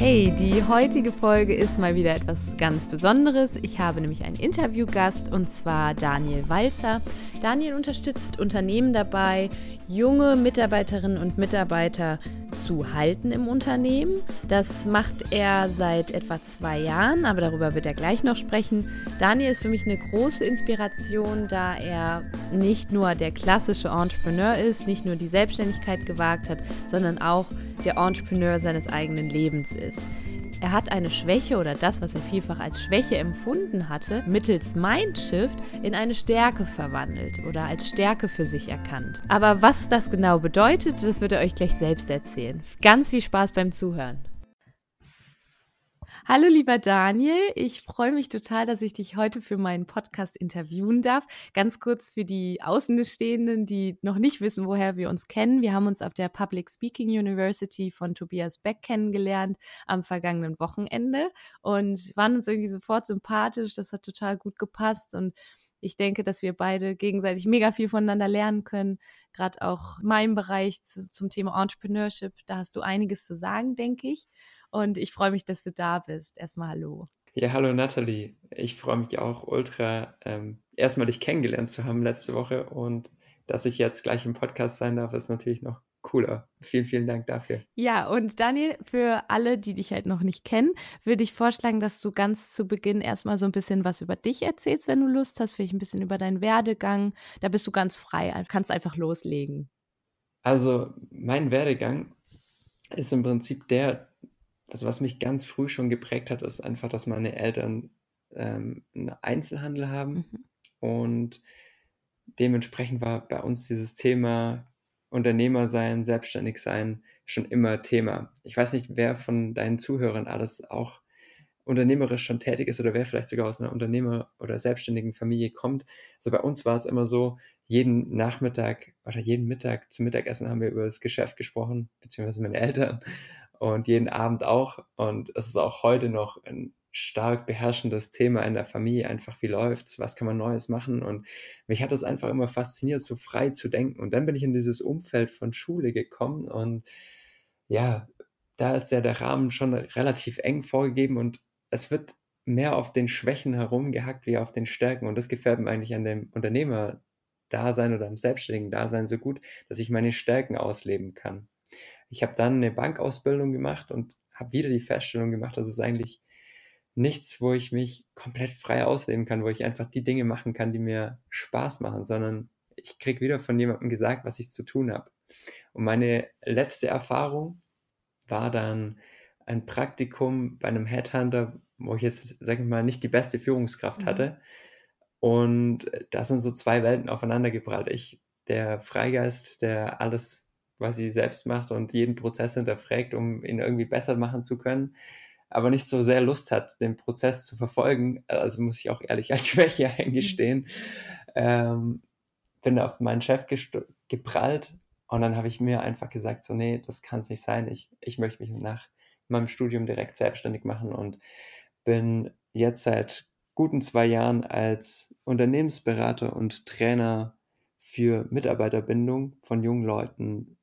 Hey, die heutige Folge ist mal wieder etwas ganz Besonderes. Ich habe nämlich einen Interviewgast und zwar Daniel Walzer. Daniel unterstützt Unternehmen dabei, junge Mitarbeiterinnen und Mitarbeiter zu halten im Unternehmen. Das macht er seit etwa zwei Jahren, aber darüber wird er gleich noch sprechen. Daniel ist für mich eine große Inspiration, da er nicht nur der klassische Entrepreneur ist, nicht nur die Selbstständigkeit gewagt hat, sondern auch der Entrepreneur seines eigenen Lebens ist. Er hat eine Schwäche oder das, was er vielfach als Schwäche empfunden hatte, mittels Mindshift in eine Stärke verwandelt oder als Stärke für sich erkannt. Aber was das genau bedeutet, das wird er euch gleich selbst erzählen. Ganz viel Spaß beim Zuhören. Hallo lieber Daniel, ich freue mich total, dass ich dich heute für meinen Podcast interviewen darf. Ganz kurz für die Außenstehenden, die noch nicht wissen, woher wir uns kennen. Wir haben uns auf der Public Speaking University von Tobias Beck kennengelernt am vergangenen Wochenende und waren uns irgendwie sofort sympathisch. Das hat total gut gepasst und ich denke, dass wir beide gegenseitig mega viel voneinander lernen können. Gerade auch in meinem Bereich zu, zum Thema Entrepreneurship, da hast du einiges zu sagen, denke ich. Und ich freue mich, dass du da bist. Erstmal hallo. Ja, hallo Nathalie. Ich freue mich auch ultra, ähm, erstmal dich kennengelernt zu haben letzte Woche und dass ich jetzt gleich im Podcast sein darf, ist natürlich noch cooler. Vielen, vielen Dank dafür. Ja, und Daniel, für alle, die dich halt noch nicht kennen, würde ich vorschlagen, dass du ganz zu Beginn erstmal so ein bisschen was über dich erzählst, wenn du Lust hast, vielleicht ein bisschen über deinen Werdegang. Da bist du ganz frei, kannst einfach loslegen. Also, mein Werdegang ist im Prinzip der, also was mich ganz früh schon geprägt hat, ist einfach, dass meine Eltern ähm, einen Einzelhandel haben mhm. und dementsprechend war bei uns dieses Thema Unternehmer sein, selbstständig sein schon immer Thema. Ich weiß nicht, wer von deinen Zuhörern alles auch unternehmerisch schon tätig ist oder wer vielleicht sogar aus einer Unternehmer- oder selbstständigen Familie kommt. Also bei uns war es immer so, jeden Nachmittag oder jeden Mittag zum Mittagessen haben wir über das Geschäft gesprochen, beziehungsweise meine Eltern und jeden Abend auch. Und es ist auch heute noch ein stark beherrschendes Thema in der Familie, einfach wie läuft's, was kann man Neues machen. Und mich hat das einfach immer fasziniert, so frei zu denken. Und dann bin ich in dieses Umfeld von Schule gekommen und ja, da ist ja der Rahmen schon relativ eng vorgegeben und es wird mehr auf den Schwächen herumgehackt wie auf den Stärken. Und das gefällt mir eigentlich an dem Unternehmer-Dasein oder am selbstständigen Dasein so gut, dass ich meine Stärken ausleben kann. Ich habe dann eine Bankausbildung gemacht und habe wieder die Feststellung gemacht, dass es eigentlich nichts, wo ich mich komplett frei ausleben kann, wo ich einfach die Dinge machen kann, die mir Spaß machen, sondern ich kriege wieder von jemandem gesagt, was ich zu tun habe. Und meine letzte Erfahrung war dann ein Praktikum bei einem Headhunter, wo ich jetzt, sag ich mal, nicht die beste Führungskraft mhm. hatte. Und da sind so zwei Welten aufeinandergeprallt. Ich, der Freigeist, der alles was sie selbst macht und jeden Prozess hinterfragt, um ihn irgendwie besser machen zu können, aber nicht so sehr Lust hat, den Prozess zu verfolgen. Also muss ich auch ehrlich als Schwäche eingestehen. Ähm, bin auf meinen Chef geprallt und dann habe ich mir einfach gesagt, so nee, das kann es nicht sein. Ich, ich möchte mich nach meinem Studium direkt selbstständig machen und bin jetzt seit guten zwei Jahren als Unternehmensberater und Trainer für Mitarbeiterbindung von jungen Leuten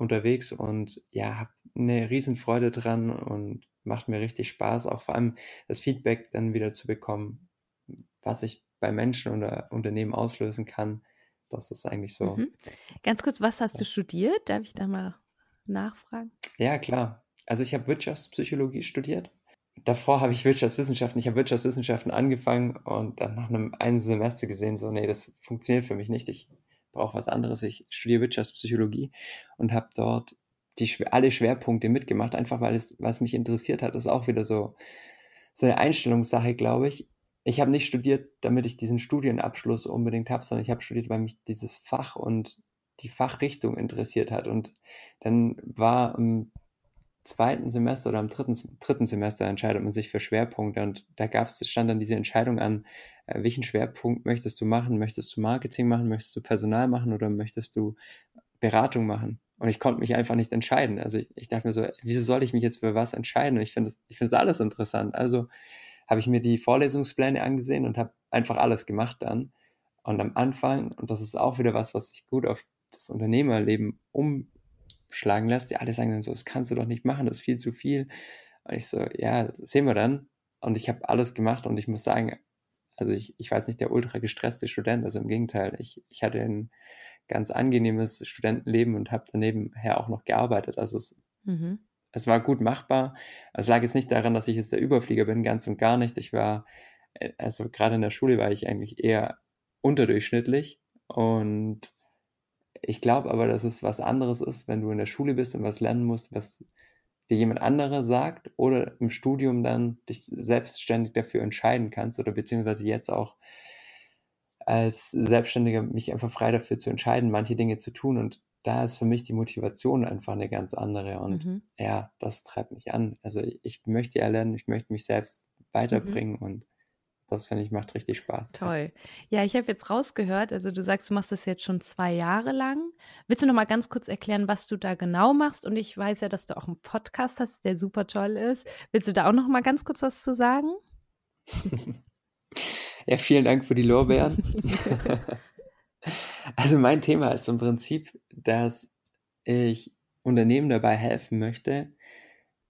unterwegs und ja, habe eine Riesenfreude dran und macht mir richtig Spaß, auch vor allem das Feedback dann wieder zu bekommen, was ich bei Menschen oder Unternehmen auslösen kann. Das ist eigentlich so. Mhm. Ganz kurz, was hast du studiert? Darf ich da mal nachfragen? Ja, klar. Also ich habe Wirtschaftspsychologie studiert. Davor habe ich Wirtschaftswissenschaften, ich habe Wirtschaftswissenschaften angefangen und dann nach einem, einem Semester gesehen, so, nee, das funktioniert für mich nicht. Ich brauche was anderes. Ich studiere Wirtschaftspsychologie und habe dort die, alle Schwerpunkte mitgemacht, einfach weil es was mich interessiert hat. Das ist auch wieder so, so eine Einstellungssache, glaube ich. Ich habe nicht studiert, damit ich diesen Studienabschluss unbedingt habe, sondern ich habe studiert, weil mich dieses Fach und die Fachrichtung interessiert hat. Und dann war zweiten Semester oder im dritten, dritten Semester entscheidet man sich für Schwerpunkte und da gab es, stand dann diese Entscheidung an, äh, welchen Schwerpunkt möchtest du machen? Möchtest du Marketing machen? Möchtest du Personal machen oder möchtest du Beratung machen? Und ich konnte mich einfach nicht entscheiden. Also ich, ich dachte mir so, wieso soll ich mich jetzt für was entscheiden? Ich finde ich finde es alles interessant. Also habe ich mir die Vorlesungspläne angesehen und habe einfach alles gemacht dann. Und am Anfang, und das ist auch wieder was, was sich gut auf das Unternehmerleben umschlagen lässt, die alle sagen dann so, das kannst du doch nicht machen, das ist viel zu viel. Und ich so, ja, sehen wir dann. Und ich habe alles gemacht und ich muss sagen, also ich, ich war jetzt nicht der ultra gestresste Student, also im Gegenteil, ich, ich hatte ein ganz angenehmes Studentenleben und habe danebenher auch noch gearbeitet. Also es, mhm. es war gut machbar. Es lag jetzt nicht daran, dass ich jetzt der Überflieger bin, ganz und gar nicht. Ich war, äh, also gerade in der Schule war ich eigentlich eher unterdurchschnittlich und ich glaube aber, dass es was anderes ist, wenn du in der Schule bist und was lernen musst, was dir jemand anderer sagt oder im Studium dann dich selbstständig dafür entscheiden kannst oder beziehungsweise jetzt auch als Selbstständiger mich einfach frei dafür zu entscheiden, manche Dinge zu tun und da ist für mich die Motivation einfach eine ganz andere und mhm. ja, das treibt mich an. Also ich möchte ja lernen, ich möchte mich selbst mhm. weiterbringen mhm. und das finde ich macht richtig Spaß. Toll. Ja, ich habe jetzt rausgehört, also du sagst, du machst das jetzt schon zwei Jahre lang. Willst du noch mal ganz kurz erklären, was du da genau machst? Und ich weiß ja, dass du auch einen Podcast hast, der super toll ist. Willst du da auch noch mal ganz kurz was zu sagen? ja, vielen Dank für die Lorbeeren. also mein Thema ist im Prinzip, dass ich Unternehmen dabei helfen möchte,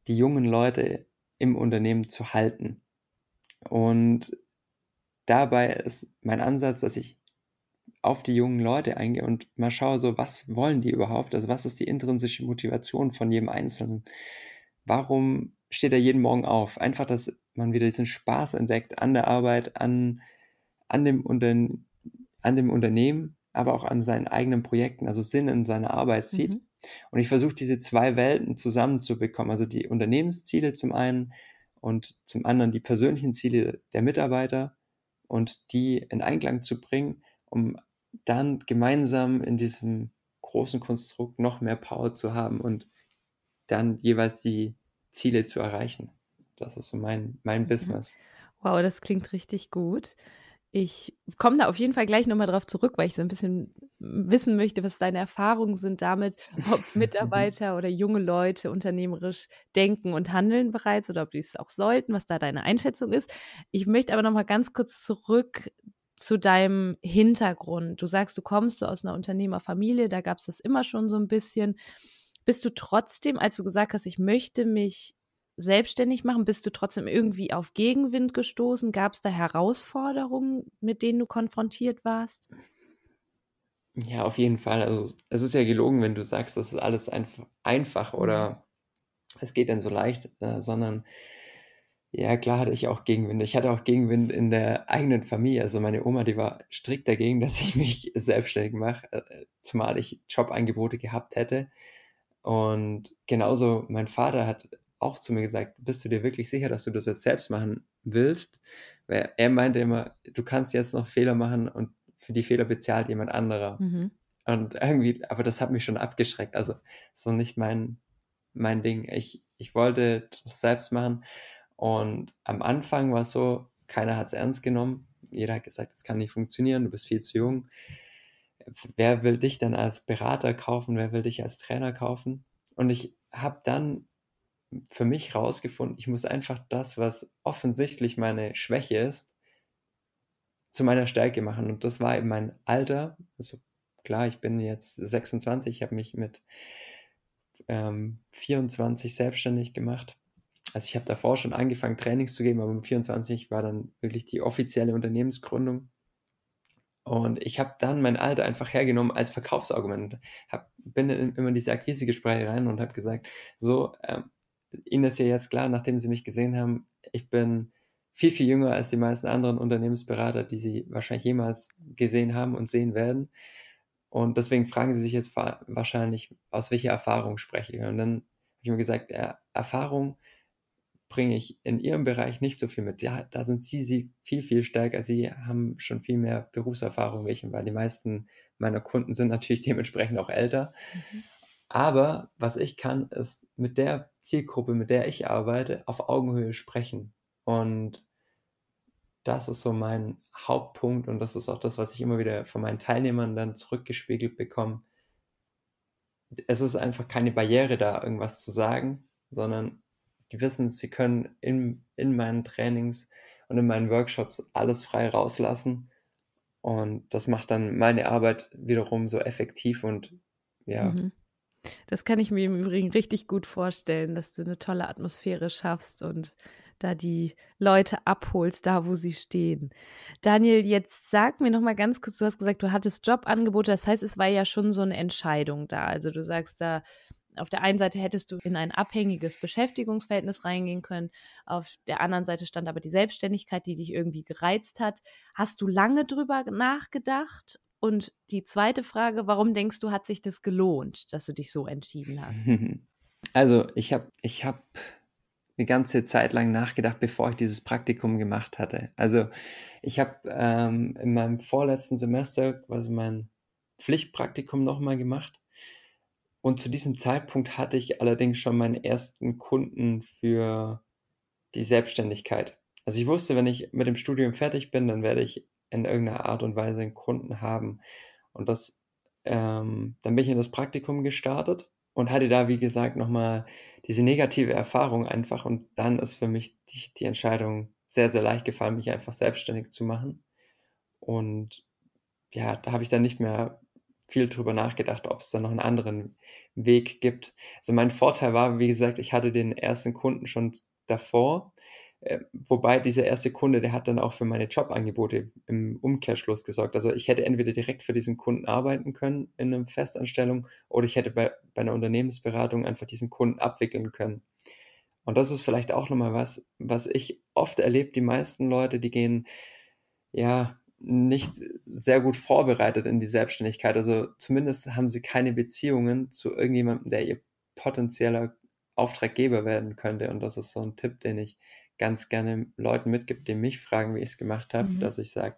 die jungen Leute im Unternehmen zu halten. Und dabei ist mein Ansatz, dass ich auf die jungen Leute eingehe und mal schaue, so was wollen die überhaupt? Also was ist die intrinsische Motivation von jedem Einzelnen? Warum steht er jeden Morgen auf? Einfach, dass man wieder diesen Spaß entdeckt an der Arbeit, an, an, dem, Unter an dem Unternehmen, aber auch an seinen eigenen Projekten, also Sinn in seiner Arbeit sieht. Mhm. Und ich versuche diese zwei Welten zusammenzubekommen, also die Unternehmensziele zum einen und zum anderen die persönlichen Ziele der Mitarbeiter und die in Einklang zu bringen, um dann gemeinsam in diesem großen Konstrukt noch mehr Power zu haben und dann jeweils die Ziele zu erreichen. Das ist so mein, mein mhm. Business. Wow, das klingt richtig gut. Ich komme da auf jeden Fall gleich nochmal drauf zurück, weil ich so ein bisschen wissen möchte, was deine Erfahrungen sind damit, ob Mitarbeiter oder junge Leute unternehmerisch denken und handeln bereits oder ob die es auch sollten, was da deine Einschätzung ist. Ich möchte aber nochmal ganz kurz zurück zu deinem Hintergrund. Du sagst, du kommst so aus einer Unternehmerfamilie, da gab es das immer schon so ein bisschen. Bist du trotzdem, als du gesagt hast, ich möchte mich selbstständig machen? Bist du trotzdem irgendwie auf Gegenwind gestoßen? Gab es da Herausforderungen, mit denen du konfrontiert warst? Ja, auf jeden Fall. Also es ist ja gelogen, wenn du sagst, das ist alles einf einfach oder mhm. es geht dann so leicht, äh, sondern ja, klar hatte ich auch Gegenwind. Ich hatte auch Gegenwind in der eigenen Familie. Also meine Oma, die war strikt dagegen, dass ich mich selbstständig mache, äh, zumal ich Jobangebote gehabt hätte. Und genauso mein Vater hat auch zu mir gesagt, bist du dir wirklich sicher, dass du das jetzt selbst machen willst? Weil er meinte immer, du kannst jetzt noch Fehler machen und für die Fehler bezahlt jemand anderer. Mhm. Und irgendwie, aber das hat mich schon abgeschreckt. Also so nicht mein, mein Ding. Ich, ich wollte das selbst machen. Und am Anfang war es so, keiner hat es ernst genommen. Jeder hat gesagt, das kann nicht funktionieren, du bist viel zu jung. Wer will dich denn als Berater kaufen? Wer will dich als Trainer kaufen? Und ich habe dann für mich rausgefunden, ich muss einfach das, was offensichtlich meine Schwäche ist, zu meiner Stärke machen. Und das war eben mein Alter. Also klar, ich bin jetzt 26, ich habe mich mit ähm, 24 selbstständig gemacht. Also ich habe davor schon angefangen, Trainings zu geben, aber mit 24 war dann wirklich die offizielle Unternehmensgründung. Und ich habe dann mein Alter einfach hergenommen als Verkaufsargument. Hab, bin in, immer diese Akquisegespräche rein und habe gesagt, so, ähm, Ihnen ist ja jetzt klar, nachdem Sie mich gesehen haben, ich bin viel, viel jünger als die meisten anderen Unternehmensberater, die Sie wahrscheinlich jemals gesehen haben und sehen werden. Und deswegen fragen Sie sich jetzt wahrscheinlich, aus welcher Erfahrung spreche ich. Und dann habe ich mir gesagt, ja, Erfahrung bringe ich in Ihrem Bereich nicht so viel mit. Ja, da sind Sie, Sie viel, viel stärker. Sie haben schon viel mehr Berufserfahrung, welche, weil die meisten meiner Kunden sind natürlich dementsprechend auch älter. Mhm. Aber was ich kann, ist mit der Zielgruppe, mit der ich arbeite, auf Augenhöhe sprechen. Und das ist so mein Hauptpunkt und das ist auch das, was ich immer wieder von meinen Teilnehmern dann zurückgespiegelt bekomme. Es ist einfach keine Barriere da, irgendwas zu sagen, sondern die wissen, sie können in, in meinen Trainings und in meinen Workshops alles frei rauslassen. Und das macht dann meine Arbeit wiederum so effektiv und ja. Mhm. Das kann ich mir im Übrigen richtig gut vorstellen, dass du eine tolle Atmosphäre schaffst und da die Leute abholst, da wo sie stehen. Daniel, jetzt sag mir noch mal ganz kurz, du hast gesagt, du hattest Jobangebote, das heißt, es war ja schon so eine Entscheidung da. Also du sagst da, auf der einen Seite hättest du in ein abhängiges Beschäftigungsverhältnis reingehen können, auf der anderen Seite stand aber die Selbstständigkeit, die dich irgendwie gereizt hat. Hast du lange drüber nachgedacht und die zweite Frage, warum denkst du, hat sich das gelohnt, dass du dich so entschieden hast? Also, ich habe ich hab eine ganze Zeit lang nachgedacht, bevor ich dieses Praktikum gemacht hatte. Also, ich habe ähm, in meinem vorletzten Semester quasi mein Pflichtpraktikum nochmal gemacht. Und zu diesem Zeitpunkt hatte ich allerdings schon meinen ersten Kunden für die Selbstständigkeit. Also ich wusste, wenn ich mit dem Studium fertig bin, dann werde ich in irgendeiner Art und Weise einen Kunden haben. Und das, ähm, dann bin ich in das Praktikum gestartet und hatte da, wie gesagt, nochmal diese negative Erfahrung einfach. Und dann ist für mich die, die Entscheidung sehr, sehr leicht gefallen, mich einfach selbstständig zu machen. Und ja, da habe ich dann nicht mehr viel drüber nachgedacht, ob es da noch einen anderen Weg gibt. Also mein Vorteil war, wie gesagt, ich hatte den ersten Kunden schon davor wobei dieser erste Kunde, der hat dann auch für meine Jobangebote im Umkehrschluss gesorgt. Also ich hätte entweder direkt für diesen Kunden arbeiten können in einer Festanstellung oder ich hätte bei, bei einer Unternehmensberatung einfach diesen Kunden abwickeln können. Und das ist vielleicht auch nochmal was, was ich oft erlebe. Die meisten Leute, die gehen ja nicht sehr gut vorbereitet in die Selbstständigkeit. Also zumindest haben sie keine Beziehungen zu irgendjemandem, der ihr potenzieller Auftraggeber werden könnte. Und das ist so ein Tipp, den ich ganz gerne Leuten mitgibt, die mich fragen, wie ich es gemacht habe, mhm. dass ich sage,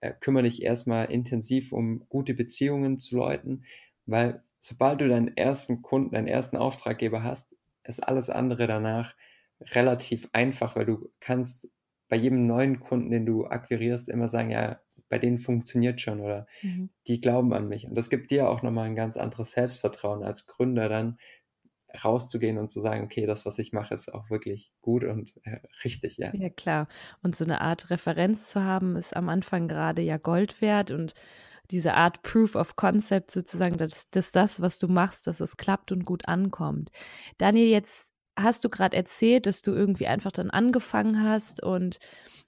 äh, kümmere dich erstmal intensiv um gute Beziehungen zu Leuten, weil sobald du deinen ersten Kunden, deinen ersten Auftraggeber hast, ist alles andere danach relativ einfach, weil du kannst bei jedem neuen Kunden, den du akquirierst, immer sagen, ja, bei denen funktioniert schon oder mhm. die glauben an mich. Und das gibt dir auch nochmal ein ganz anderes Selbstvertrauen als Gründer dann, rauszugehen und zu sagen, okay, das, was ich mache, ist auch wirklich gut und äh, richtig, ja. Ja, klar. Und so eine Art Referenz zu haben, ist am Anfang gerade ja Gold wert und diese Art Proof of Concept sozusagen, dass, dass das, was du machst, dass es klappt und gut ankommt. Daniel, jetzt hast du gerade erzählt, dass du irgendwie einfach dann angefangen hast und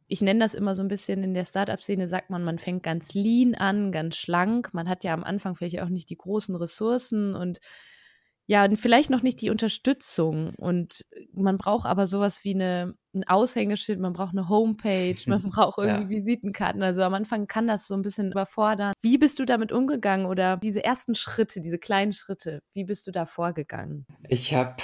ich nenne das immer so ein bisschen in der Startup-Szene, sagt man, man fängt ganz lean an, ganz schlank. Man hat ja am Anfang vielleicht auch nicht die großen Ressourcen und ja, vielleicht noch nicht die Unterstützung und man braucht aber sowas wie eine, ein Aushängeschild, man braucht eine Homepage, man braucht irgendwie ja. Visitenkarten. Also am Anfang kann das so ein bisschen überfordern. Wie bist du damit umgegangen oder diese ersten Schritte, diese kleinen Schritte, wie bist du da vorgegangen? Ich habe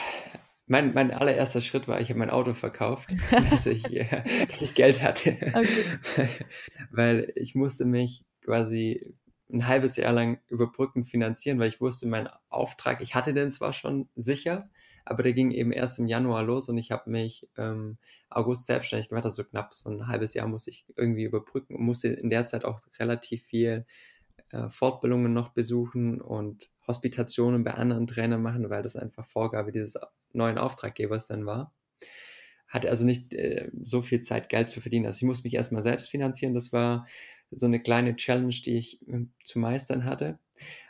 mein, mein allererster Schritt war, ich habe mein Auto verkauft, dass, ich, äh, dass ich Geld hatte. Okay. Weil ich musste mich quasi ein halbes Jahr lang überbrückend finanzieren, weil ich wusste, mein Auftrag, ich hatte den zwar schon sicher, aber der ging eben erst im Januar los und ich habe mich ähm, August selbstständig gemacht, also knapp so ein halbes Jahr musste ich irgendwie überbrücken und musste in der Zeit auch relativ viel äh, Fortbildungen noch besuchen und Hospitationen bei anderen Trainern machen, weil das einfach Vorgabe dieses neuen Auftraggebers dann war. Hatte also nicht äh, so viel Zeit, Geld zu verdienen. Also ich musste mich erstmal selbst finanzieren. Das war so eine kleine Challenge, die ich äh, zu meistern hatte.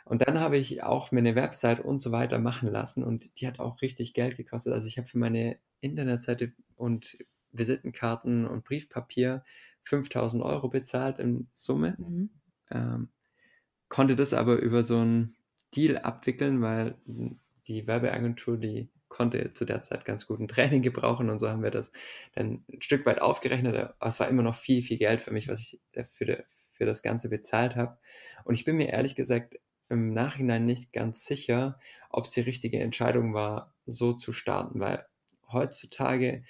Und dann habe ich auch mir eine Website und so weiter machen lassen und die hat auch richtig Geld gekostet. Also ich habe für meine Internetseite und Visitenkarten und Briefpapier 5000 Euro bezahlt in Summe. Mhm. Ähm, konnte das aber über so einen Deal abwickeln, weil die Werbeagentur, die konnte zu der Zeit ganz gut ein Training gebrauchen und so haben wir das dann ein Stück weit aufgerechnet. Aber es war immer noch viel, viel Geld für mich, was ich für, für das Ganze bezahlt habe. Und ich bin mir ehrlich gesagt im Nachhinein nicht ganz sicher, ob es die richtige Entscheidung war, so zu starten, weil heutzutage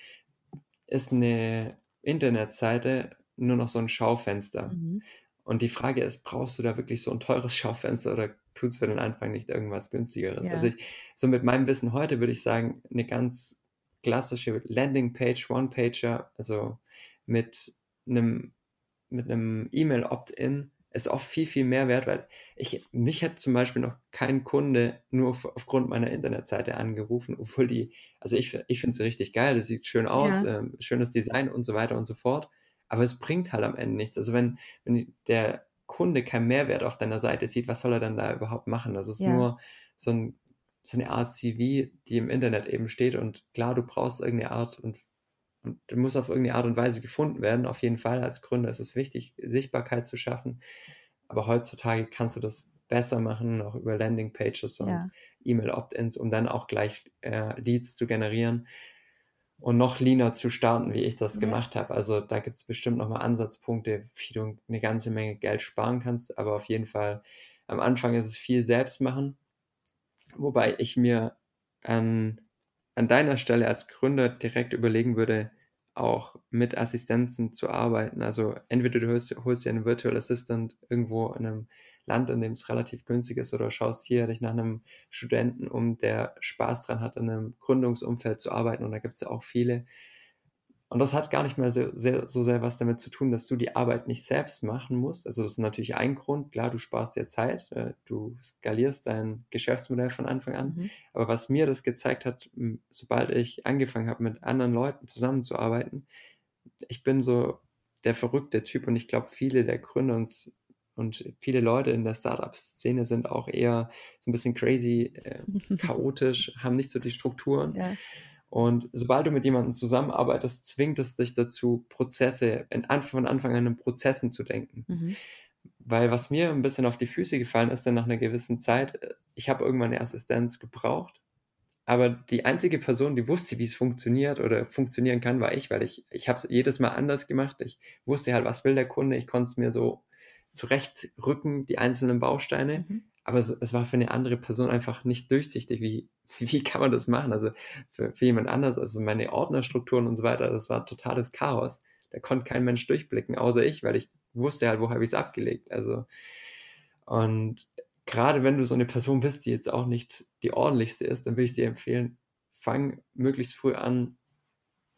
ist eine Internetseite nur noch so ein Schaufenster. Mhm. Und die Frage ist, brauchst du da wirklich so ein teures Schaufenster oder tut es für den Anfang nicht irgendwas günstigeres? Ja. Also ich, so mit meinem Wissen heute würde ich sagen, eine ganz klassische Landingpage, One-Pager, also mit einem mit einem E-Mail-Opt-in ist oft viel, viel mehr wert, weil ich, mich hat zum Beispiel noch kein Kunde nur auf, aufgrund meiner Internetseite angerufen, obwohl die, also ich, ich finde sie richtig geil, das sieht schön aus, ja. ähm, schönes Design und so weiter und so fort, aber es bringt halt am Ende nichts. Also wenn, wenn der Kunde keinen Mehrwert auf deiner Seite sieht, was soll er dann da überhaupt machen? Das ist ja. nur so, ein, so eine Art CV, die im Internet eben steht und klar, du brauchst irgendeine Art und und du musst auf irgendeine Art und Weise gefunden werden. Auf jeden Fall als Gründer ist es wichtig, Sichtbarkeit zu schaffen. Aber heutzutage kannst du das besser machen, auch über Landingpages und ja. E-Mail-Opt-ins, um dann auch gleich äh, Leads zu generieren und noch leaner zu starten, wie ich das ja. gemacht habe. Also da gibt es bestimmt nochmal Ansatzpunkte, wie du eine ganze Menge Geld sparen kannst. Aber auf jeden Fall am Anfang ist es viel selbst machen, wobei ich mir an an deiner Stelle als Gründer direkt überlegen würde, auch mit Assistenzen zu arbeiten. Also entweder du holst, holst dir einen Virtual Assistant irgendwo in einem Land, in dem es relativ günstig ist, oder schaust hier dich nach einem Studenten um, der Spaß dran hat, in einem Gründungsumfeld zu arbeiten. Und da gibt es ja auch viele, und das hat gar nicht mehr so sehr, so sehr was damit zu tun, dass du die Arbeit nicht selbst machen musst. Also das ist natürlich ein Grund. Klar, du sparst dir Zeit, äh, du skalierst dein Geschäftsmodell von Anfang an. Mhm. Aber was mir das gezeigt hat, sobald ich angefangen habe, mit anderen Leuten zusammenzuarbeiten, ich bin so der verrückte Typ und ich glaube, viele der Gründer und, und viele Leute in der Startup-Szene sind auch eher so ein bisschen crazy, äh, chaotisch, haben nicht so die Strukturen. Ja. Und sobald du mit jemandem zusammenarbeitest, zwingt es dich dazu, Prozesse, von Anfang an in Prozessen zu denken. Mhm. Weil was mir ein bisschen auf die Füße gefallen ist, dann nach einer gewissen Zeit, äh, ich habe irgendwann eine Assistenz gebraucht, aber die einzige Person, die wusste, wie es funktioniert oder funktionieren kann, war ich, weil ich, ich habe es jedes Mal anders gemacht. Ich wusste halt, was will der Kunde, ich konnte es mir so zurechtrücken, die einzelnen Bausteine. Mhm. Aber es, es, war für eine andere Person einfach nicht durchsichtig, wie, wie kann man das machen? Also für, für jemand anders, also meine Ordnerstrukturen und so weiter, das war totales Chaos. Da konnte kein Mensch durchblicken, außer ich, weil ich wusste halt, wo habe ich es abgelegt. Also, und gerade wenn du so eine Person bist, die jetzt auch nicht die ordentlichste ist, dann würde ich dir empfehlen, fang möglichst früh an,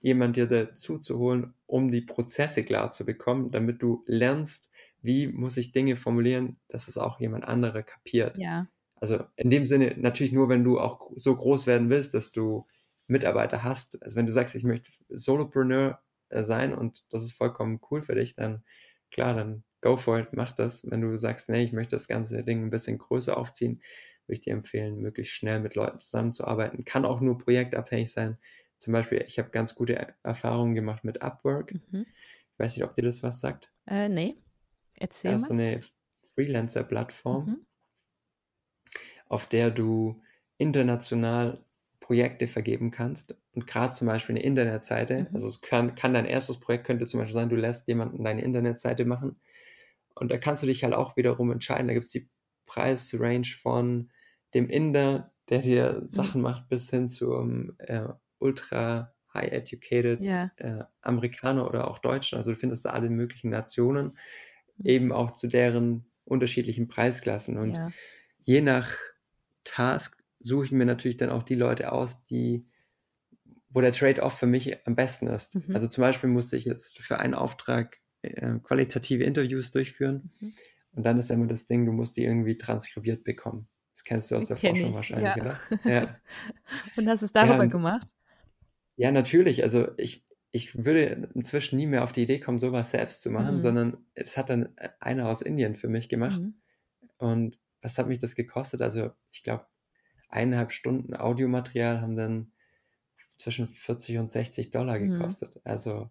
jemand dir dazu zu holen, um die Prozesse klar zu bekommen, damit du lernst, wie muss ich Dinge formulieren, dass es auch jemand anderer kapiert. Ja. Also in dem Sinne natürlich nur, wenn du auch so groß werden willst, dass du Mitarbeiter hast. Also wenn du sagst, ich möchte Solopreneur äh, sein und das ist vollkommen cool für dich, dann klar, dann go for it, mach das. Wenn du sagst, nee, ich möchte das ganze Ding ein bisschen größer aufziehen, würde ich dir empfehlen, möglichst schnell mit Leuten zusammenzuarbeiten. Kann auch nur projektabhängig sein. Zum Beispiel, ich habe ganz gute Erfahrungen gemacht mit Upwork. Mhm. Ich weiß nicht, ob dir das was sagt. Äh, nee. Erzähl ist so eine Freelancer-Plattform, mhm. auf der du international Projekte vergeben kannst und gerade zum Beispiel eine Internetseite, mhm. also es kann, kann dein erstes Projekt könnte zum Beispiel sein, du lässt jemanden deine Internetseite machen und da kannst du dich halt auch wiederum entscheiden, da gibt es die Preisrange von dem Inder, der dir mhm. Sachen macht, bis hin zum äh, ultra high educated yeah. äh, Amerikaner oder auch Deutschen, also du findest da alle möglichen Nationen eben auch zu deren unterschiedlichen Preisklassen. Und ja. je nach Task suche ich mir natürlich dann auch die Leute aus, die, wo der Trade-off für mich am besten ist. Mhm. Also zum Beispiel musste ich jetzt für einen Auftrag äh, qualitative Interviews durchführen. Mhm. Und dann ist immer das Ding, du musst die irgendwie transkribiert bekommen. Das kennst du aus der Forschung ich. wahrscheinlich, ja. oder? Ja. Und hast du es darüber ja, gemacht? Ja, natürlich. Also ich, ich würde inzwischen nie mehr auf die Idee kommen, sowas selbst zu machen, mhm. sondern es hat dann einer aus Indien für mich gemacht. Mhm. Und was hat mich das gekostet? Also ich glaube, eineinhalb Stunden Audiomaterial haben dann zwischen 40 und 60 Dollar mhm. gekostet. Mhm. Also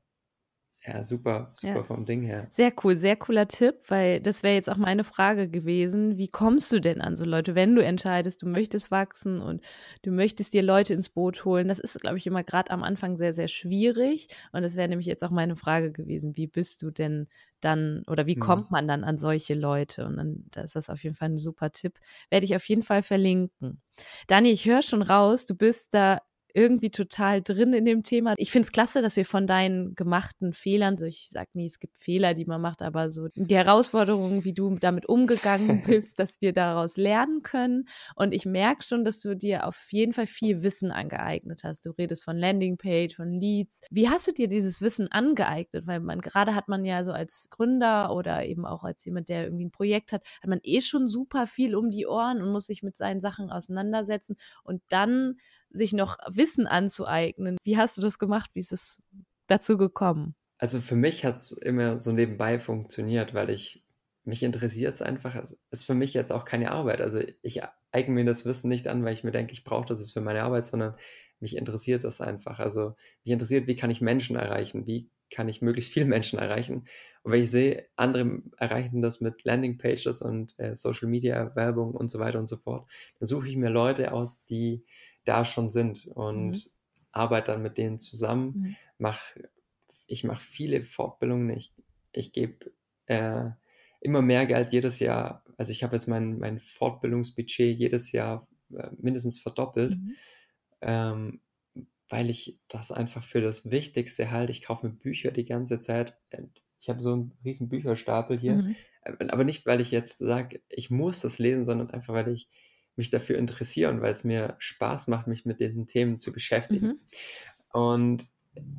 ja, super, super ja. vom Ding her. Sehr cool, sehr cooler Tipp, weil das wäre jetzt auch meine Frage gewesen. Wie kommst du denn an so Leute, wenn du entscheidest, du möchtest wachsen und du möchtest dir Leute ins Boot holen? Das ist, glaube ich, immer gerade am Anfang sehr, sehr schwierig. Und das wäre nämlich jetzt auch meine Frage gewesen. Wie bist du denn dann oder wie hm. kommt man dann an solche Leute? Und dann da ist das auf jeden Fall ein super Tipp. Werde ich auf jeden Fall verlinken. Dani, ich höre schon raus, du bist da irgendwie total drin in dem Thema. Ich finde es klasse, dass wir von deinen gemachten Fehlern, so ich sag nie, es gibt Fehler, die man macht, aber so die Herausforderungen, wie du damit umgegangen bist, dass wir daraus lernen können. Und ich merke schon, dass du dir auf jeden Fall viel Wissen angeeignet hast. Du redest von Landingpage, von Leads. Wie hast du dir dieses Wissen angeeignet? Weil man gerade hat man ja so als Gründer oder eben auch als jemand, der irgendwie ein Projekt hat, hat man eh schon super viel um die Ohren und muss sich mit seinen Sachen auseinandersetzen und dann sich noch Wissen anzueignen. Wie hast du das gemacht? Wie ist es dazu gekommen? Also für mich hat es immer so nebenbei funktioniert, weil ich mich interessiert es einfach. Es ist für mich jetzt auch keine Arbeit. Also ich eigne mir das Wissen nicht an, weil ich mir denke, ich brauche das jetzt für meine Arbeit, sondern mich interessiert das einfach. Also mich interessiert, wie kann ich Menschen erreichen? Wie kann ich möglichst viele Menschen erreichen? Und wenn ich sehe, andere erreichen das mit Landingpages und äh, Social Media Werbung und so weiter und so fort, dann suche ich mir Leute aus, die da schon sind und mhm. arbeite dann mit denen zusammen. Mhm. Mach, ich mache viele Fortbildungen. Ich, ich gebe äh, immer mehr Geld jedes Jahr. Also ich habe jetzt mein, mein Fortbildungsbudget jedes Jahr äh, mindestens verdoppelt, mhm. ähm, weil ich das einfach für das Wichtigste halte. Ich kaufe mir Bücher die ganze Zeit. Ich habe so einen riesen Bücherstapel hier. Mhm. Äh, aber nicht, weil ich jetzt sage, ich muss das lesen, sondern einfach, weil ich mich dafür interessiere und weil es mir Spaß macht, mich mit diesen Themen zu beschäftigen. Mhm. Und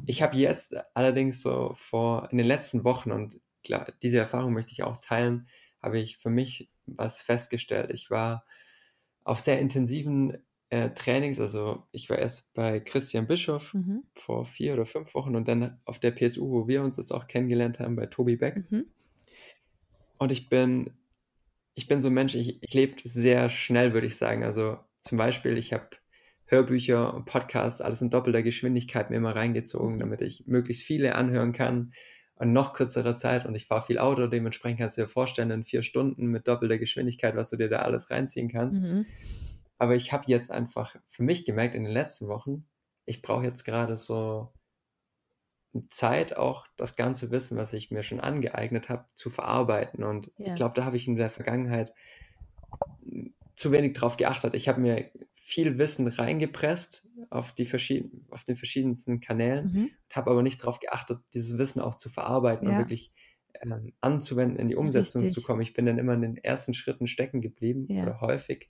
ich habe jetzt allerdings so vor in den letzten Wochen und klar, diese Erfahrung möchte ich auch teilen, habe ich für mich was festgestellt. Ich war auf sehr intensiven äh, Trainings, also ich war erst bei Christian Bischoff mhm. vor vier oder fünf Wochen und dann auf der PSU, wo wir uns jetzt auch kennengelernt haben, bei Tobi Beck. Mhm. Und ich bin ich bin so ein Mensch, ich, ich lebe sehr schnell, würde ich sagen. Also zum Beispiel, ich habe Hörbücher und Podcasts, alles in doppelter Geschwindigkeit mir immer reingezogen, damit ich möglichst viele anhören kann und noch kürzere Zeit. Und ich fahre viel Auto, dementsprechend kannst du dir vorstellen, in vier Stunden mit doppelter Geschwindigkeit, was du dir da alles reinziehen kannst. Mhm. Aber ich habe jetzt einfach für mich gemerkt in den letzten Wochen, ich brauche jetzt gerade so Zeit auch das ganze Wissen, was ich mir schon angeeignet habe, zu verarbeiten. Und ja. ich glaube, da habe ich in der Vergangenheit zu wenig drauf geachtet. Ich habe mir viel Wissen reingepresst auf, die verschieden, auf den verschiedensten Kanälen, mhm. habe aber nicht darauf geachtet, dieses Wissen auch zu verarbeiten ja. und wirklich ähm, anzuwenden, in die Umsetzung Richtig. zu kommen. Ich bin dann immer in den ersten Schritten stecken geblieben ja. oder häufig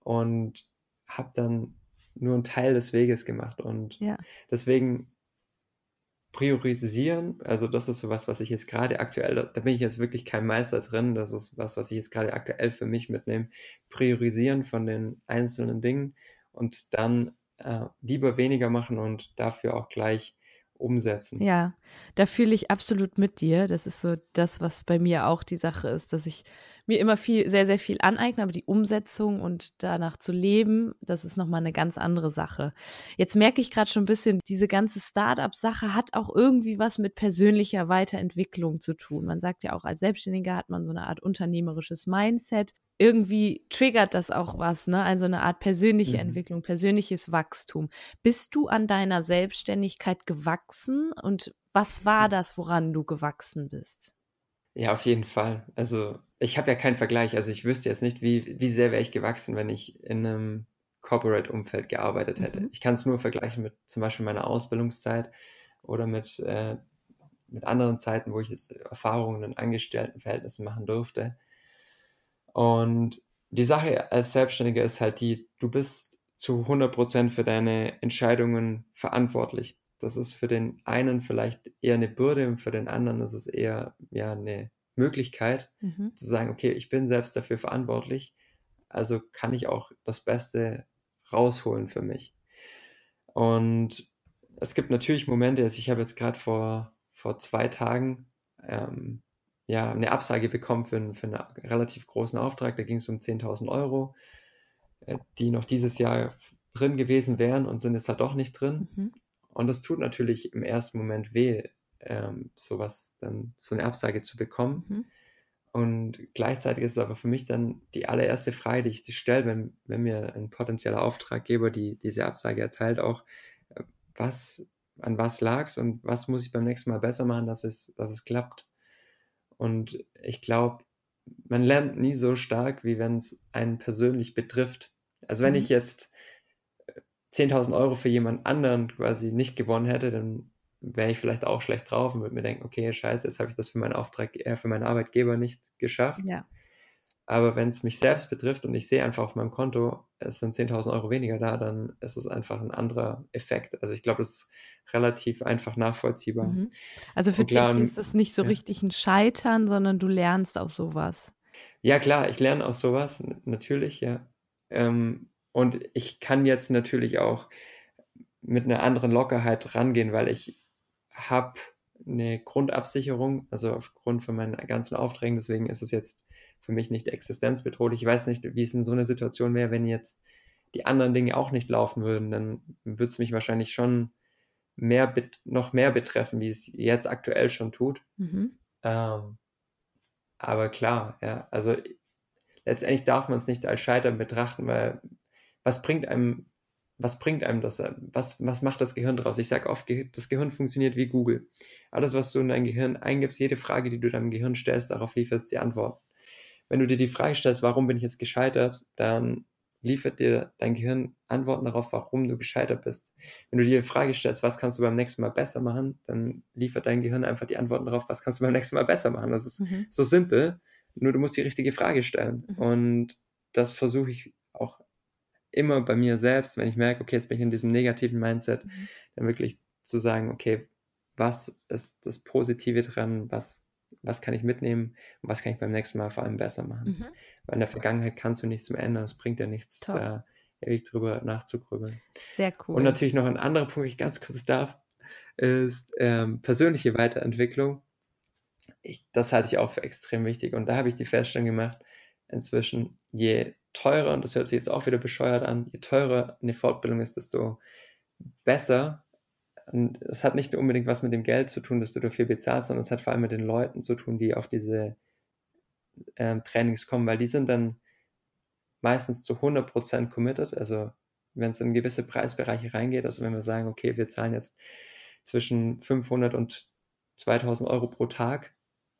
und habe dann nur einen Teil des Weges gemacht. Und ja. deswegen priorisieren, also das ist so was, was ich jetzt gerade aktuell, da bin ich jetzt wirklich kein Meister drin, das ist was, was ich jetzt gerade aktuell für mich mitnehme, priorisieren von den einzelnen Dingen und dann äh, lieber weniger machen und dafür auch gleich umsetzen. Ja, da fühle ich absolut mit dir. Das ist so das, was bei mir auch die Sache ist, dass ich mir immer viel, sehr, sehr viel aneigne, aber die Umsetzung und danach zu leben, das ist nochmal eine ganz andere Sache. Jetzt merke ich gerade schon ein bisschen, diese ganze Startup-Sache hat auch irgendwie was mit persönlicher Weiterentwicklung zu tun. Man sagt ja auch, als Selbstständiger hat man so eine Art unternehmerisches Mindset irgendwie triggert das auch was, ne? Also eine Art persönliche mhm. Entwicklung, persönliches Wachstum. Bist du an deiner Selbstständigkeit gewachsen und was war hm. das, woran du gewachsen bist? Ja, auf jeden Fall. Also ich habe ja keinen Vergleich. Also ich wüsste jetzt nicht, wie, wie sehr wäre ich gewachsen, wenn ich in einem Corporate-Umfeld gearbeitet hätte. Mhm. Ich kann es nur vergleichen mit zum Beispiel meiner Ausbildungszeit oder mit, äh, mit anderen Zeiten, wo ich jetzt Erfahrungen in Angestelltenverhältnissen machen durfte. Und die Sache als Selbstständiger ist halt die, du bist zu 100% für deine Entscheidungen verantwortlich. Das ist für den einen vielleicht eher eine Bürde und für den anderen ist es eher ja, eine Möglichkeit mhm. zu sagen, okay, ich bin selbst dafür verantwortlich, also kann ich auch das Beste rausholen für mich. Und es gibt natürlich Momente, also ich habe jetzt gerade vor, vor zwei Tagen ähm, ja, eine Absage bekommen für, für einen relativ großen Auftrag. Da ging es um 10.000 Euro, äh, die noch dieses Jahr drin gewesen wären und sind jetzt halt doch nicht drin. Mhm. Und das tut natürlich im ersten Moment weh, ähm, sowas dann, so eine Absage zu bekommen. Mhm. Und gleichzeitig ist es aber für mich dann die allererste Frage, die ich stelle, wenn, wenn mir ein potenzieller Auftraggeber die, diese Absage erteilt, auch, äh, was, an was lag es und was muss ich beim nächsten Mal besser machen, dass es, dass es klappt. Und ich glaube, man lernt nie so stark, wie wenn es einen persönlich betrifft. Also wenn mhm. ich jetzt 10.000 Euro für jemand anderen quasi nicht gewonnen hätte, dann wäre ich vielleicht auch schlecht drauf und würde mir denken, okay, scheiße, jetzt habe ich das für meinen Auftrag, äh, für meinen Arbeitgeber nicht geschafft. Ja. Aber wenn es mich selbst betrifft und ich sehe einfach auf meinem Konto, es sind 10.000 Euro weniger da, dann ist es einfach ein anderer Effekt. Also ich glaube, das ist relativ einfach nachvollziehbar. Mhm. Also für klar, dich ist das nicht so ja. richtig ein Scheitern, sondern du lernst aus sowas. Ja, klar, ich lerne aus sowas, natürlich, ja. Ähm, und ich kann jetzt natürlich auch mit einer anderen Lockerheit rangehen, weil ich habe eine Grundabsicherung, also aufgrund von meinen ganzen Aufträgen, deswegen ist es jetzt für mich nicht existenzbedrohlich. Ich weiß nicht, wie es in so einer Situation wäre, wenn jetzt die anderen Dinge auch nicht laufen würden, dann würde es mich wahrscheinlich schon mehr noch mehr betreffen, wie es jetzt aktuell schon tut. Mhm. Ähm, aber klar, ja, also letztendlich darf man es nicht als Scheitern betrachten, weil was bringt einem, was bringt einem das? Was, was macht das Gehirn draus? Ich sage oft, das Gehirn funktioniert wie Google. Alles, was du in dein Gehirn eingibst, jede Frage, die du deinem Gehirn stellst, darauf liefert es die Antwort. Wenn du dir die Frage stellst, warum bin ich jetzt gescheitert, dann liefert dir dein Gehirn Antworten darauf, warum du gescheitert bist. Wenn du dir die Frage stellst, was kannst du beim nächsten Mal besser machen, dann liefert dein Gehirn einfach die Antworten darauf, was kannst du beim nächsten Mal besser machen. Das ist mhm. so simpel, nur du musst die richtige Frage stellen. Mhm. Und das versuche ich auch immer bei mir selbst, wenn ich merke, okay, jetzt bin ich in diesem negativen Mindset, mhm. dann wirklich zu sagen, okay, was ist das Positive dran, was, was kann ich mitnehmen und was kann ich beim nächsten Mal vor allem besser machen. Mhm. Weil in der Vergangenheit kannst du nichts mehr ändern, es bringt ja nichts, Top. da ewig drüber nachzugrübeln. Sehr cool. Und natürlich noch ein anderer Punkt, ich ganz kurz darf, ist ähm, persönliche Weiterentwicklung. Ich, das halte ich auch für extrem wichtig und da habe ich die Feststellung gemacht, inzwischen, je teurer, und das hört sich jetzt auch wieder bescheuert an, je teurer eine Fortbildung ist, desto besser. Und es hat nicht unbedingt was mit dem Geld zu tun, dass du dafür bezahlst, sondern es hat vor allem mit den Leuten zu tun, die auf diese ähm, Trainings kommen, weil die sind dann meistens zu 100% committed. Also wenn es in gewisse Preisbereiche reingeht, also wenn wir sagen, okay, wir zahlen jetzt zwischen 500 und 2000 Euro pro Tag,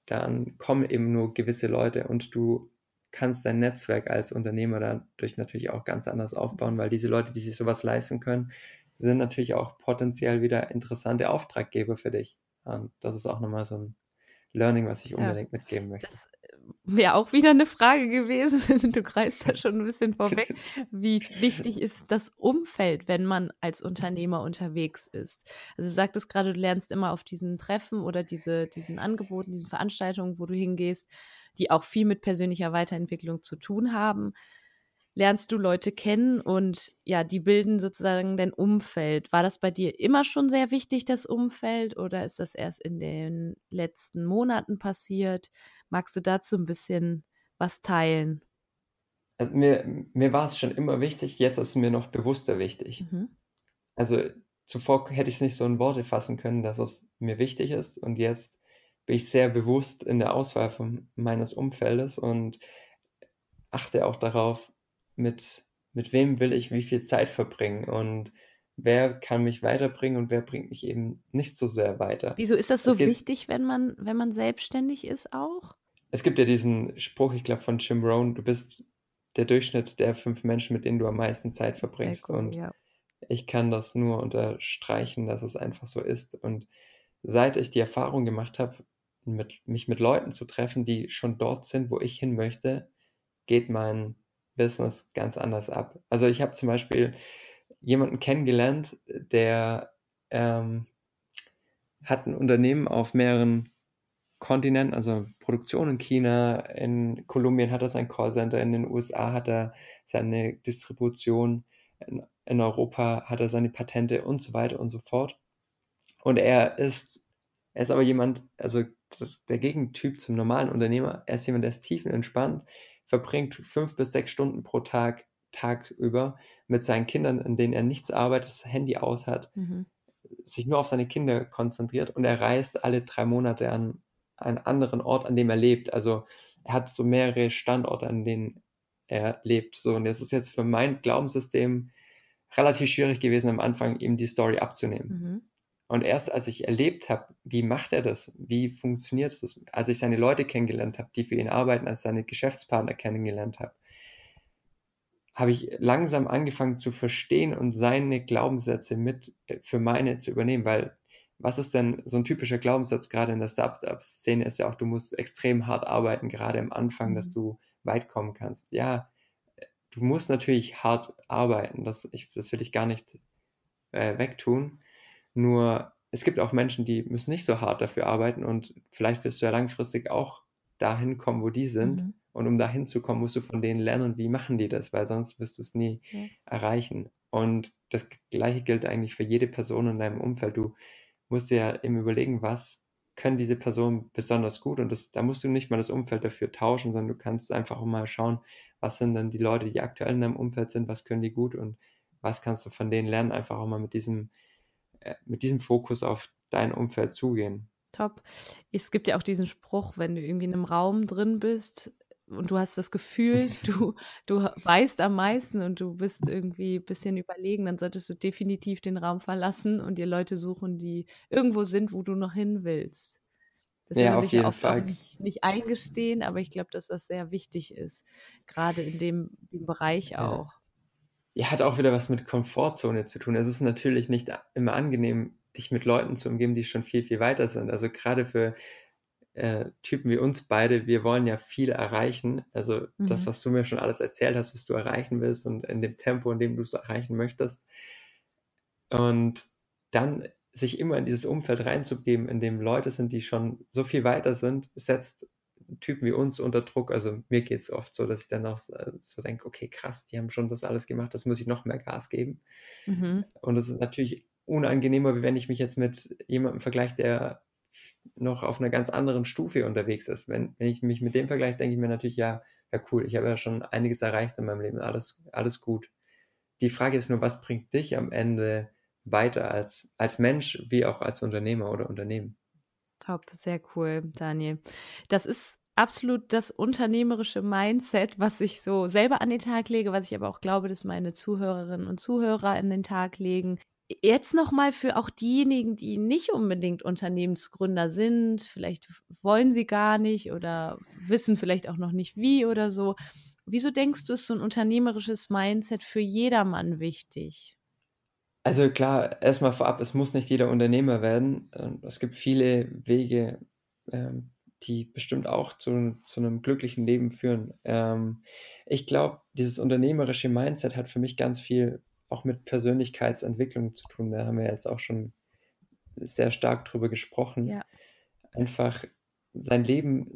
dann kommen eben nur gewisse Leute und du kannst dein Netzwerk als Unternehmer dadurch natürlich auch ganz anders aufbauen, weil diese Leute, die sich sowas leisten können, sind natürlich auch potenziell wieder interessante Auftraggeber für dich. Und das ist auch nochmal so ein Learning, was ich unbedingt ja, mitgeben möchte. Das wäre auch wieder eine Frage gewesen. Du greifst da schon ein bisschen vorweg. Wie wichtig ist das Umfeld, wenn man als Unternehmer unterwegs ist? Also du sagtest gerade, du lernst immer auf diesen Treffen oder diese, diesen Angeboten, diesen Veranstaltungen, wo du hingehst, die auch viel mit persönlicher Weiterentwicklung zu tun haben, lernst du Leute kennen und ja, die bilden sozusagen dein Umfeld. War das bei dir immer schon sehr wichtig, das Umfeld, oder ist das erst in den letzten Monaten passiert? Magst du dazu ein bisschen was teilen? Also mir, mir war es schon immer wichtig, jetzt ist es mir noch bewusster wichtig. Mhm. Also zuvor hätte ich es nicht so in Worte fassen können, dass es mir wichtig ist und jetzt bin ich sehr bewusst in der Auswahl von meines Umfeldes und achte auch darauf, mit, mit wem will ich wie viel Zeit verbringen und wer kann mich weiterbringen und wer bringt mich eben nicht so sehr weiter. Wieso ist das so das wichtig, wenn man, wenn man selbstständig ist auch? Es gibt ja diesen Spruch, ich glaube, von Jim Rohn, du bist der Durchschnitt der fünf Menschen, mit denen du am meisten Zeit verbringst. Cool, und ja. ich kann das nur unterstreichen, dass es einfach so ist. Und seit ich die Erfahrung gemacht habe, mit, mich mit Leuten zu treffen, die schon dort sind, wo ich hin möchte, geht mein Business ganz anders ab. Also ich habe zum Beispiel jemanden kennengelernt, der ähm, hat ein Unternehmen auf mehreren Kontinenten, also Produktion in China, in Kolumbien hat er sein Callcenter, in den USA hat er seine Distribution, in, in Europa hat er seine Patente und so weiter und so fort. Und er ist, er ist aber jemand, also der Gegentyp zum normalen Unternehmer. Er ist jemand, der ist tiefenentspannt, verbringt fünf bis sechs Stunden pro Tag, Tag über mit seinen Kindern, in denen er nichts arbeitet, das Handy aus hat, mhm. sich nur auf seine Kinder konzentriert und er reist alle drei Monate an einen anderen Ort, an dem er lebt. Also er hat so mehrere Standorte, an denen er lebt. So, und das ist jetzt für mein Glaubenssystem relativ schwierig gewesen, am Anfang ihm die Story abzunehmen. Mhm. Und erst als ich erlebt habe, wie macht er das, wie funktioniert das, als ich seine Leute kennengelernt habe, die für ihn arbeiten, als seine Geschäftspartner kennengelernt habe, habe ich langsam angefangen zu verstehen und seine Glaubenssätze mit äh, für meine zu übernehmen, weil was ist denn so ein typischer Glaubenssatz gerade in der Startup-Szene ist ja auch, du musst extrem hart arbeiten, gerade am Anfang, dass mhm. du weit kommen kannst. Ja, du musst natürlich hart arbeiten, das, ich, das will ich gar nicht äh, wegtun. Nur es gibt auch Menschen, die müssen nicht so hart dafür arbeiten und vielleicht wirst du ja langfristig auch dahin kommen, wo die sind. Mhm. Und um dahin zu kommen, musst du von denen lernen, wie machen die das, weil sonst wirst du es nie ja. erreichen. Und das Gleiche gilt eigentlich für jede Person in deinem Umfeld. Du musst dir ja eben überlegen, was können diese Personen besonders gut und das, da musst du nicht mal das Umfeld dafür tauschen, sondern du kannst einfach mal schauen, was sind denn die Leute, die aktuell in deinem Umfeld sind, was können die gut und was kannst du von denen lernen, einfach auch mal mit diesem, mit diesem Fokus auf dein Umfeld zugehen. Top. Es gibt ja auch diesen Spruch, wenn du irgendwie in einem Raum drin bist und du hast das Gefühl, du, du weißt am meisten und du bist irgendwie ein bisschen überlegen, dann solltest du definitiv den Raum verlassen und dir Leute suchen, die irgendwo sind, wo du noch hin willst. Das ja, man sich ja oft Fall. auch nicht, nicht eingestehen, aber ich glaube, dass das sehr wichtig ist, gerade in dem, dem Bereich auch. Ja, hat auch wieder was mit Komfortzone zu tun. Es ist natürlich nicht immer angenehm, dich mit Leuten zu umgeben, die schon viel, viel weiter sind. Also gerade für äh, Typen wie uns beide, wir wollen ja viel erreichen. Also mhm. das, was du mir schon alles erzählt hast, was du erreichen willst und in dem Tempo, in dem du es erreichen möchtest. Und dann sich immer in dieses Umfeld reinzugeben, in dem Leute sind, die schon so viel weiter sind, setzt Typen wie uns unter Druck. Also mir geht es oft so, dass ich dann auch so denke, okay, krass, die haben schon das alles gemacht, das muss ich noch mehr Gas geben. Mhm. Und das ist natürlich unangenehmer, wie wenn ich mich jetzt mit jemandem vergleiche, der noch auf einer ganz anderen Stufe unterwegs ist. Wenn, wenn ich mich mit dem vergleiche, denke ich mir natürlich, ja, ja cool, ich habe ja schon einiges erreicht in meinem Leben, alles, alles gut. Die Frage ist nur, was bringt dich am Ende weiter als, als Mensch wie auch als Unternehmer oder Unternehmen? Top, sehr cool, Daniel. Das ist absolut das unternehmerische Mindset, was ich so selber an den Tag lege, was ich aber auch glaube, dass meine Zuhörerinnen und Zuhörer an den Tag legen. Jetzt nochmal für auch diejenigen, die nicht unbedingt Unternehmensgründer sind, vielleicht wollen sie gar nicht oder wissen vielleicht auch noch nicht wie oder so. Wieso denkst du, ist so ein unternehmerisches Mindset für jedermann wichtig? Also klar, erstmal vorab, es muss nicht jeder Unternehmer werden. Es gibt viele Wege, ähm, die bestimmt auch zu, zu einem glücklichen Leben führen. Ähm, ich glaube, dieses unternehmerische Mindset hat für mich ganz viel auch mit Persönlichkeitsentwicklung zu tun. Da haben wir jetzt auch schon sehr stark drüber gesprochen. Ja. Einfach sein Leben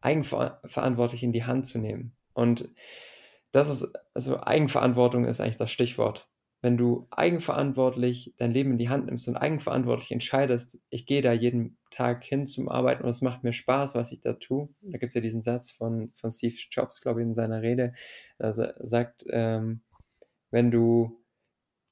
eigenverantwortlich in die Hand zu nehmen. Und das ist, also Eigenverantwortung ist eigentlich das Stichwort. Wenn du eigenverantwortlich dein Leben in die Hand nimmst und eigenverantwortlich entscheidest, ich gehe da jeden Tag hin zum Arbeiten und es macht mir Spaß, was ich da tue. Da gibt es ja diesen Satz von, von Steve Jobs, glaube ich, in seiner Rede. Er sagt, ähm, wenn du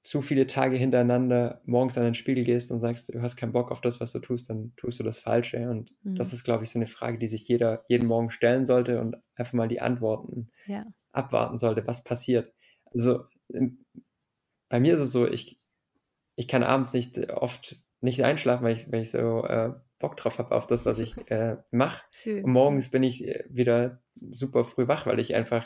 zu viele Tage hintereinander morgens an den Spiegel gehst und sagst, du hast keinen Bock auf das, was du tust, dann tust du das Falsche. Und mhm. das ist, glaube ich, so eine Frage, die sich jeder jeden Morgen stellen sollte und einfach mal die Antworten ja. abwarten sollte, was passiert. Also bei mir ist es so, ich, ich kann abends nicht oft nicht einschlafen, weil ich, weil ich so äh, Bock drauf habe auf das, was ich äh, mache. Und morgens bin ich äh, wieder super früh wach, weil ich einfach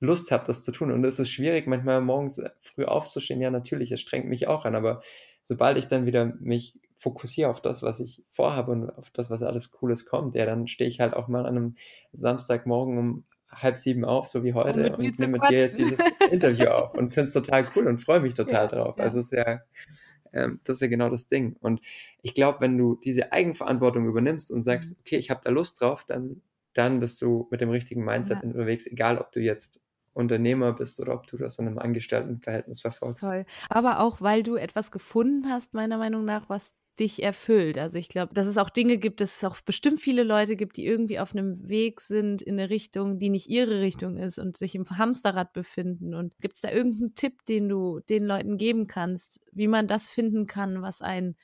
Lust habe, das zu tun. Und es ist schwierig, manchmal morgens früh aufzustehen. Ja, natürlich, es strengt mich auch an, aber sobald ich dann wieder mich fokussiere auf das, was ich vorhabe und auf das, was alles Cooles kommt, ja, dann stehe ich halt auch mal an einem Samstagmorgen um halb sieben auf, so wie heute, und nehme mit dir jetzt dieses Interview auf und finde es total cool und freue mich total ja, drauf. Ja. Also ist ja, ähm, das ist ja genau das Ding. Und ich glaube, wenn du diese Eigenverantwortung übernimmst und sagst, mhm. okay, ich habe da Lust drauf, dann, dann bist du mit dem richtigen Mindset ja. unterwegs, egal ob du jetzt Unternehmer bist oder ob du das in einem Angestelltenverhältnis verfolgst. Toll. Aber auch, weil du etwas gefunden hast, meiner Meinung nach, was dich erfüllt. Also ich glaube, dass es auch Dinge gibt, dass es auch bestimmt viele Leute gibt, die irgendwie auf einem Weg sind in eine Richtung, die nicht ihre Richtung ist und sich im Hamsterrad befinden. Und gibt es da irgendeinen Tipp, den du den Leuten geben kannst, wie man das finden kann, was einen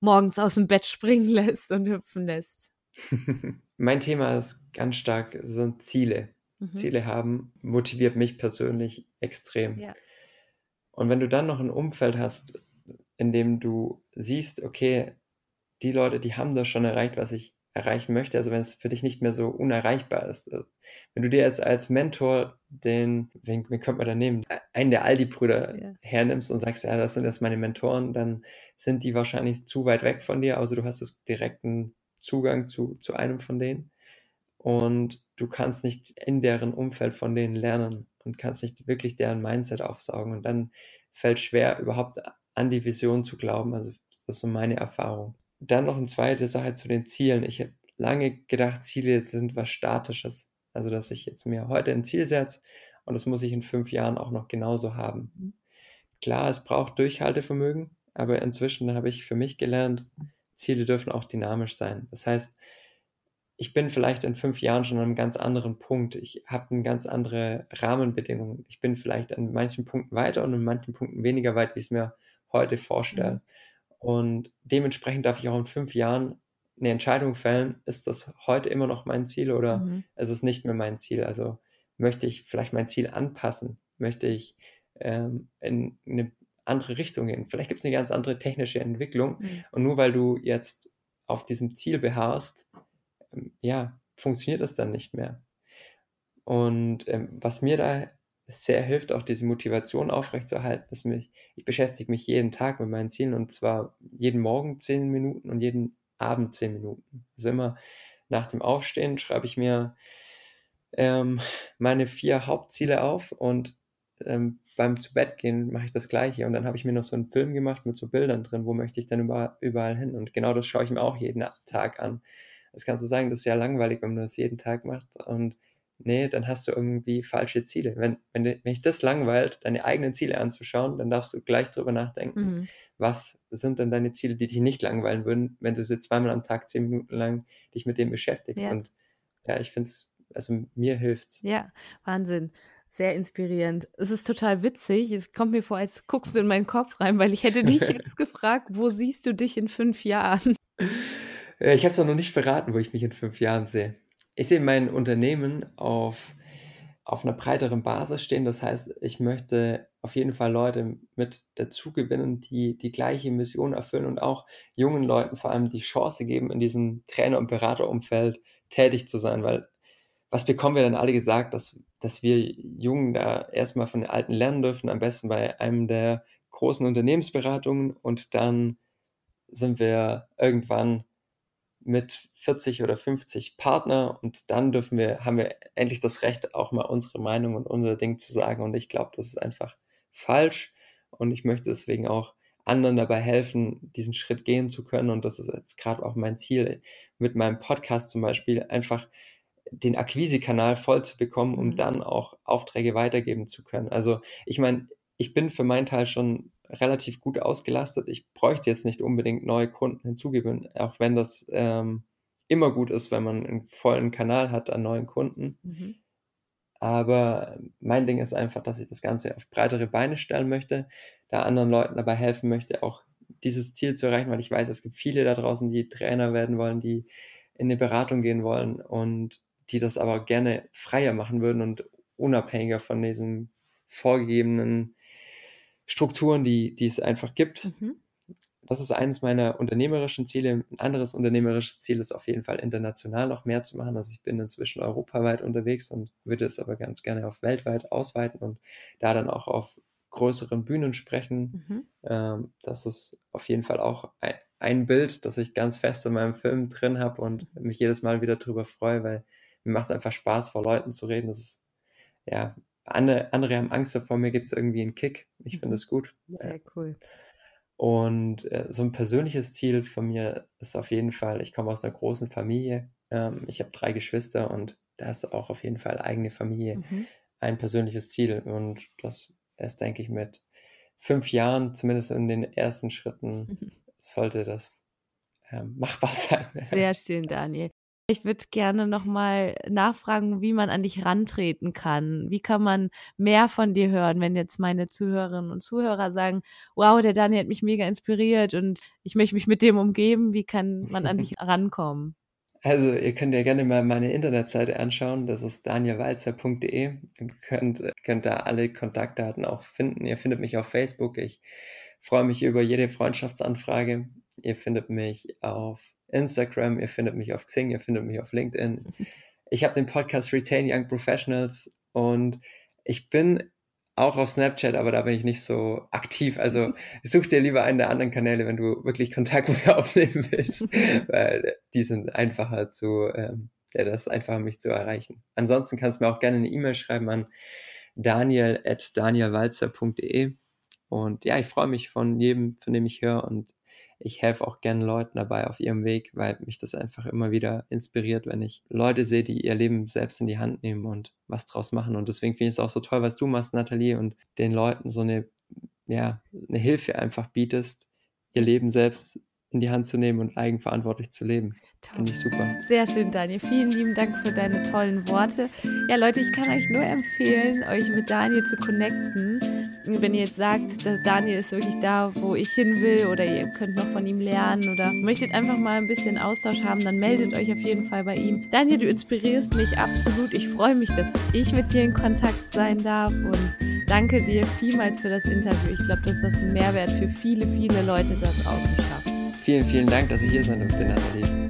morgens aus dem Bett springen lässt und hüpfen lässt? mein Thema ist ganz stark, sind Ziele mhm. Ziele haben, motiviert mich persönlich extrem. Ja. Und wenn du dann noch ein Umfeld hast, in dem du siehst, okay, die Leute, die haben das schon erreicht, was ich erreichen möchte, also wenn es für dich nicht mehr so unerreichbar ist. Also wenn du dir jetzt als Mentor den, wen, wen könnte man da nehmen, einen der Aldi-Brüder ja. hernimmst und sagst, ja, das sind jetzt meine Mentoren, dann sind die wahrscheinlich zu weit weg von dir, also du hast das direkten Zugang zu, zu einem von denen. Und du kannst nicht in deren Umfeld von denen lernen und kannst nicht wirklich deren Mindset aufsaugen. Und dann fällt schwer, überhaupt an die Vision zu glauben. Also das ist so meine Erfahrung. Dann noch eine zweite Sache zu den Zielen. Ich habe lange gedacht, Ziele sind was Statisches. Also dass ich jetzt mir heute ein Ziel setze und das muss ich in fünf Jahren auch noch genauso haben. Mhm. Klar, es braucht Durchhaltevermögen, aber inzwischen habe ich für mich gelernt, Ziele dürfen auch dynamisch sein. Das heißt, ich bin vielleicht in fünf Jahren schon an einem ganz anderen Punkt. Ich habe eine ganz andere Rahmenbedingungen. Ich bin vielleicht an manchen Punkten weiter und an manchen Punkten weniger weit, wie es mir heute vorstelle. Mhm. Und dementsprechend darf ich auch in fünf Jahren eine Entscheidung fällen, ist das heute immer noch mein Ziel oder mhm. ist es nicht mehr mein Ziel? Also möchte ich vielleicht mein Ziel anpassen? Möchte ich ähm, in eine andere Richtung gehen? Vielleicht gibt es eine ganz andere technische Entwicklung. Mhm. Und nur weil du jetzt auf diesem Ziel beharrst, ja, funktioniert das dann nicht mehr. Und ähm, was mir da sehr hilft, auch diese Motivation aufrechtzuerhalten, ist mich, ich beschäftige mich jeden Tag mit meinen Zielen und zwar jeden Morgen zehn Minuten und jeden Abend zehn Minuten. Also immer nach dem Aufstehen schreibe ich mir ähm, meine vier Hauptziele auf und ähm, beim zu Bett gehen mache ich das gleiche und dann habe ich mir noch so einen Film gemacht mit so Bildern drin, wo möchte ich denn überall, überall hin und genau das schaue ich mir auch jeden Tag an. Das kannst du sagen, das ist ja langweilig, wenn man das jeden Tag macht. Und nee, dann hast du irgendwie falsche Ziele. Wenn, wenn, wenn dich das langweilt, deine eigenen Ziele anzuschauen, dann darfst du gleich drüber nachdenken, mhm. was sind denn deine Ziele, die dich nicht langweilen würden, wenn du sie zweimal am Tag zehn Minuten lang dich mit dem beschäftigst. Ja. Und ja, ich finde es, also mir hilft's. Ja, Wahnsinn sehr inspirierend. Es ist total witzig. Es kommt mir vor, als guckst du in meinen Kopf rein, weil ich hätte dich jetzt gefragt, wo siehst du dich in fünf Jahren? Ich habe es noch nicht verraten, wo ich mich in fünf Jahren sehe. Ich sehe mein Unternehmen auf, auf einer breiteren Basis stehen. Das heißt, ich möchte auf jeden Fall Leute mit dazu gewinnen, die die gleiche Mission erfüllen und auch jungen Leuten vor allem die Chance geben, in diesem Trainer- und Beraterumfeld tätig zu sein, weil was bekommen wir dann alle gesagt, dass, dass wir Jungen da erstmal von den Alten lernen dürfen, am besten bei einem der großen Unternehmensberatungen und dann sind wir irgendwann mit 40 oder 50 Partner und dann dürfen wir, haben wir endlich das Recht, auch mal unsere Meinung und unser Ding zu sagen. Und ich glaube, das ist einfach falsch. Und ich möchte deswegen auch anderen dabei helfen, diesen Schritt gehen zu können. Und das ist jetzt gerade auch mein Ziel mit meinem Podcast zum Beispiel, einfach den Akquise-Kanal voll zu bekommen, um mhm. dann auch Aufträge weitergeben zu können. Also ich meine, ich bin für meinen Teil schon relativ gut ausgelastet. Ich bräuchte jetzt nicht unbedingt neue Kunden hinzugewinnen, auch wenn das ähm, immer gut ist, wenn man einen vollen Kanal hat an neuen Kunden. Mhm. Aber mein Ding ist einfach, dass ich das Ganze auf breitere Beine stellen möchte, da anderen Leuten dabei helfen möchte, auch dieses Ziel zu erreichen, weil ich weiß, es gibt viele da draußen, die Trainer werden wollen, die in eine Beratung gehen wollen und die das aber gerne freier machen würden und unabhängiger von diesem vorgegebenen Strukturen, die, die es einfach gibt. Mhm. Das ist eines meiner unternehmerischen Ziele. Ein anderes unternehmerisches Ziel ist auf jeden Fall international noch mehr zu machen. Also ich bin inzwischen europaweit unterwegs und würde es aber ganz gerne auf weltweit ausweiten und da dann auch auf größeren Bühnen sprechen. Mhm. Ähm, das ist auf jeden Fall auch ein, ein, Bild, das ich ganz fest in meinem Film drin habe und mich jedes Mal wieder darüber freue, weil mir macht es einfach Spaß, vor Leuten zu reden. Das ist ja andere, andere haben Angst davor, mir gibt es irgendwie einen Kick. Ich finde es mhm. gut. Sehr cool. Und äh, so ein persönliches Ziel von mir ist auf jeden Fall, ich komme aus einer großen Familie. Ähm, ich habe drei Geschwister und da ist auch auf jeden Fall eigene Familie mhm. ein persönliches Ziel. Und das ist, denke ich, mit fünf Jahren, zumindest in den ersten Schritten, mhm. sollte das ähm, machbar sein. Sehr schön, Daniel. Ich würde gerne nochmal nachfragen, wie man an dich rantreten kann. Wie kann man mehr von dir hören, wenn jetzt meine Zuhörerinnen und Zuhörer sagen, wow, der Daniel hat mich mega inspiriert und ich möchte mich mit dem umgeben. Wie kann man an dich rankommen? Also, ihr könnt ja gerne mal meine Internetseite anschauen. Das ist danielwalzer.de. Ihr könnt, könnt da alle Kontaktdaten auch finden. Ihr findet mich auf Facebook. Ich freue mich über jede Freundschaftsanfrage. Ihr findet mich auf Instagram, ihr findet mich auf Xing, ihr findet mich auf LinkedIn. Ich habe den Podcast Retain Young Professionals und ich bin auch auf Snapchat, aber da bin ich nicht so aktiv. Also such dir lieber einen der anderen Kanäle, wenn du wirklich Kontakt mit mir aufnehmen willst, weil die sind einfacher zu, ähm, ja, das ist einfacher, mich zu erreichen. Ansonsten kannst du mir auch gerne eine E-Mail schreiben an daniel.danielwalzer.de und ja, ich freue mich von jedem, von dem ich höre und ich helfe auch gerne Leuten dabei auf ihrem Weg, weil mich das einfach immer wieder inspiriert, wenn ich Leute sehe, die ihr Leben selbst in die Hand nehmen und was draus machen. Und deswegen finde ich es auch so toll, was du machst, Nathalie, und den Leuten so eine, ja, eine Hilfe einfach bietest, ihr Leben selbst in die Hand zu nehmen und eigenverantwortlich zu leben. Finde ich super. Sehr schön, Daniel. Vielen lieben Dank für deine tollen Worte. Ja, Leute, ich kann euch nur empfehlen, euch mit Daniel zu connecten. Wenn ihr jetzt sagt, Daniel ist wirklich da, wo ich hin will oder ihr könnt noch von ihm lernen oder möchtet einfach mal ein bisschen Austausch haben, dann meldet euch auf jeden Fall bei ihm. Daniel, du inspirierst mich absolut. Ich freue mich, dass ich mit dir in Kontakt sein darf und danke dir vielmals für das Interview. Ich glaube, dass das einen Mehrwert für viele, viele Leute da draußen schafft. Vielen, vielen Dank, dass ich hier sein durfte, Nathalie.